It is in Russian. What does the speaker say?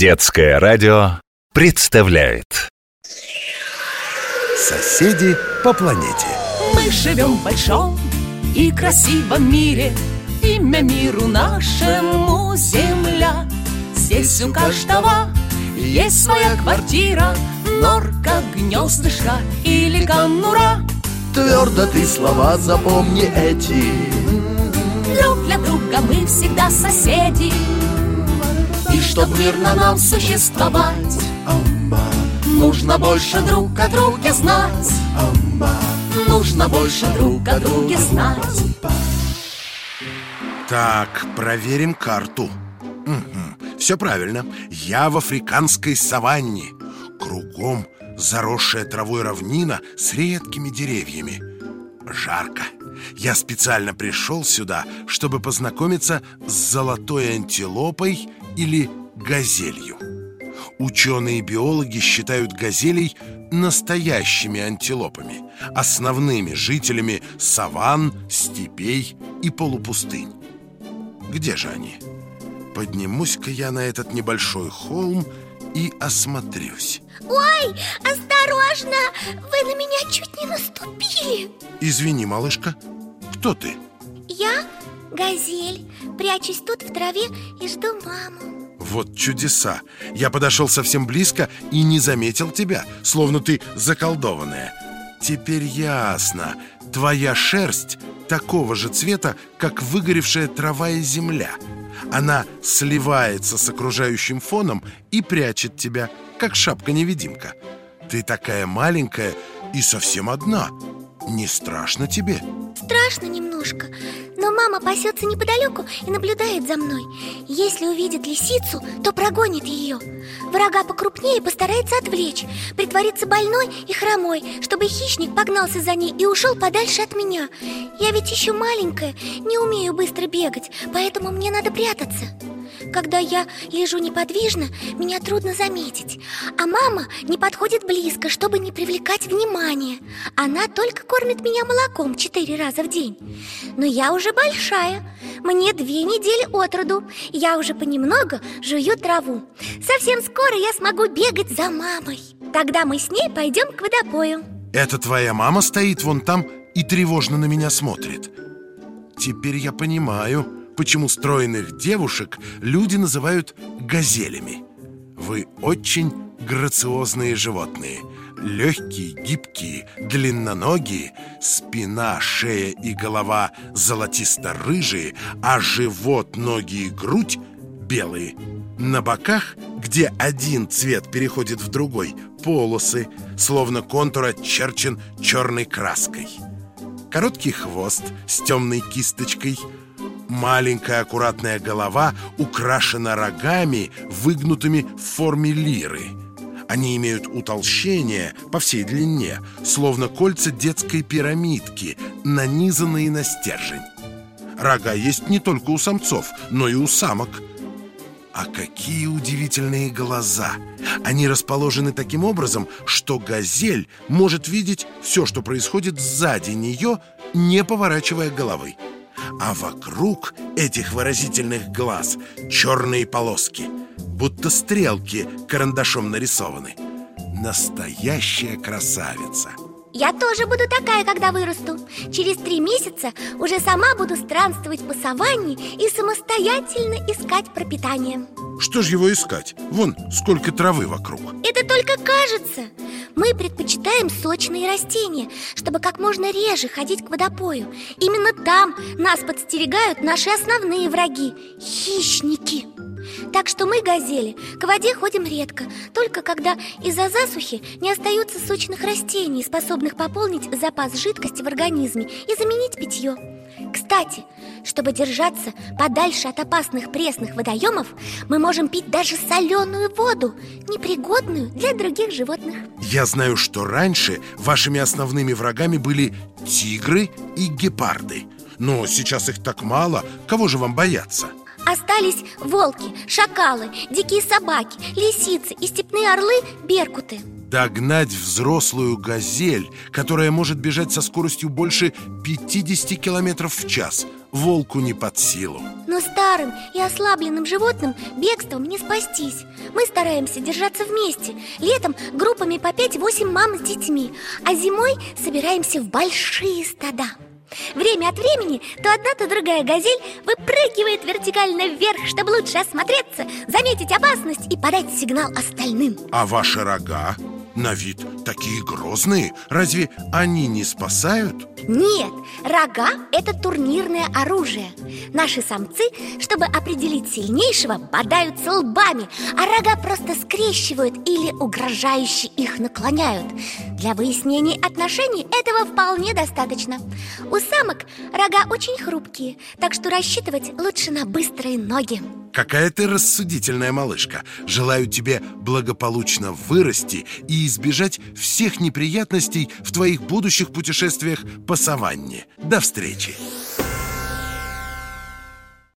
Детское радио представляет. Соседи по планете. Мы живем в большом и красивом мире. Имя миру нашему Земля. Здесь у каждого есть своя квартира. Норка, гнездышко или конура. Твердо ты слова запомни эти. Друг для друга мы всегда соседи И чтоб мирно нам существовать. Нужно больше друг о друге знать. Нужно больше друг о друге знать. Так, проверим карту. Мгм, Все правильно. Я в африканской саванне. Кругом заросшая травой равнина с редкими деревьями. Жарко. Я специально пришел сюда, чтобы познакомиться с золотой антилопой или газелью Ученые-биологи считают газелей настоящими антилопами Основными жителями саван, степей и полупустынь Где же они? Поднимусь-ка я на этот небольшой холм и осмотрюсь Ой, осторожно! Вы на меня чуть не наступили Извини, малышка, кто ты? Я газель Прячусь тут в траве и жду маму. Вот чудеса. Я подошел совсем близко и не заметил тебя Словно ты заколдованная. Теперь ясно. Твоя шерсть такого же цвета, как выгоревшая трава и земля. Она сливается с окружающим фоном и прячет тебя, как шапка-невидимка. Ты такая маленькая и совсем одна. Не страшно тебе? Страшно немножко Мама пасется неподалеку и наблюдает за мной. Если увидит лисицу, то прогонит ее Врага покрупнее постарается отвлечь. Притвориться больной и хромой Чтобы хищник погнался за ней и ушел подальше от меня. Я ведь еще маленькая, не умею быстро бегать Поэтому мне надо прятаться когда я лежу неподвижно, меня трудно заметить. А мама не подходит близко, чтобы не привлекать внимания. Она только кормит меня молоком четыре раза в день. Но я уже большая. Мне две недели от роду. Я уже понемногу жую траву. Совсем скоро я смогу бегать за мамой. Тогда мы с ней пойдем к водопою. Это твоя мама стоит вон там и тревожно на меня смотрит. Теперь я понимаю, почему стройных девушек люди называют газелями Вы очень грациозные животные. Легкие, гибкие, длинноногие Спина, шея и голова золотисто-рыжие А живот, ноги и грудь белые. На боках, где один цвет переходит в другой Полосы, словно контур очерчен черной краской. Короткий хвост с темной кисточкой Маленькая аккуратная голова украшена рогами, выгнутыми в форме лиры Они имеют утолщение по всей длине, словно кольца детской пирамидки, нанизанные на стержень Рога есть не только у самцов, но и у самок а какие удивительные глаза! Они расположены таким образом, что газель может видеть все, что происходит сзади нее, не поворачивая головы. А вокруг этих выразительных глаз черные полоски, будто стрелки карандашом нарисованы. Настоящая красавица! Я тоже буду такая, когда вырасту Через три месяца уже сама буду странствовать по саванне И самостоятельно искать пропитание Что ж его искать? Вон сколько травы вокруг. Это только кажется. Мы предпочитаем сочные растения Чтобы как можно реже ходить к водопою. Именно там нас подстерегают наши основные враги Хищники. Так что мы, газели, к воде ходим редко Только когда из-за засухи не остается сочных растений Способных пополнить запас жидкости в организме и заменить питье Кстати, чтобы держаться подальше от опасных пресных водоемов Мы можем пить даже соленую воду Непригодную для других животных. Я знаю, что раньше вашими основными врагами были тигры и гепарды. Но сейчас их так мало, кого же вам бояться? Остались волки, шакалы, дикие собаки, лисицы и степные орлы беркуты Догнать взрослую газель, которая может бежать со скоростью больше 50 километров в час. Волку не под силу. Но старым и ослабленным животным бегством не спастись. Мы стараемся держаться вместе. Летом группами по 5-8 мам с детьми А зимой собираемся в большие стада. Время от времени то одна, то другая газель выпрыгивает вертикально вверх, чтобы лучше осмотреться, заметить опасность и подать сигнал остальным. А ваши рога? На вид такие грозные. Разве они не спасают? Нет, рога – это турнирное оружие. Наши самцы, чтобы определить сильнейшего, бодаются лбами А рога просто скрещивают или угрожающе их наклоняют. Для выяснения отношений этого вполне достаточно. У самок рога очень хрупкие Так что рассчитывать лучше на быстрые ноги Какая ты рассудительная малышка Желаю тебе благополучно вырасти и избежать всех неприятностей в твоих будущих путешествиях по саванне До встречи!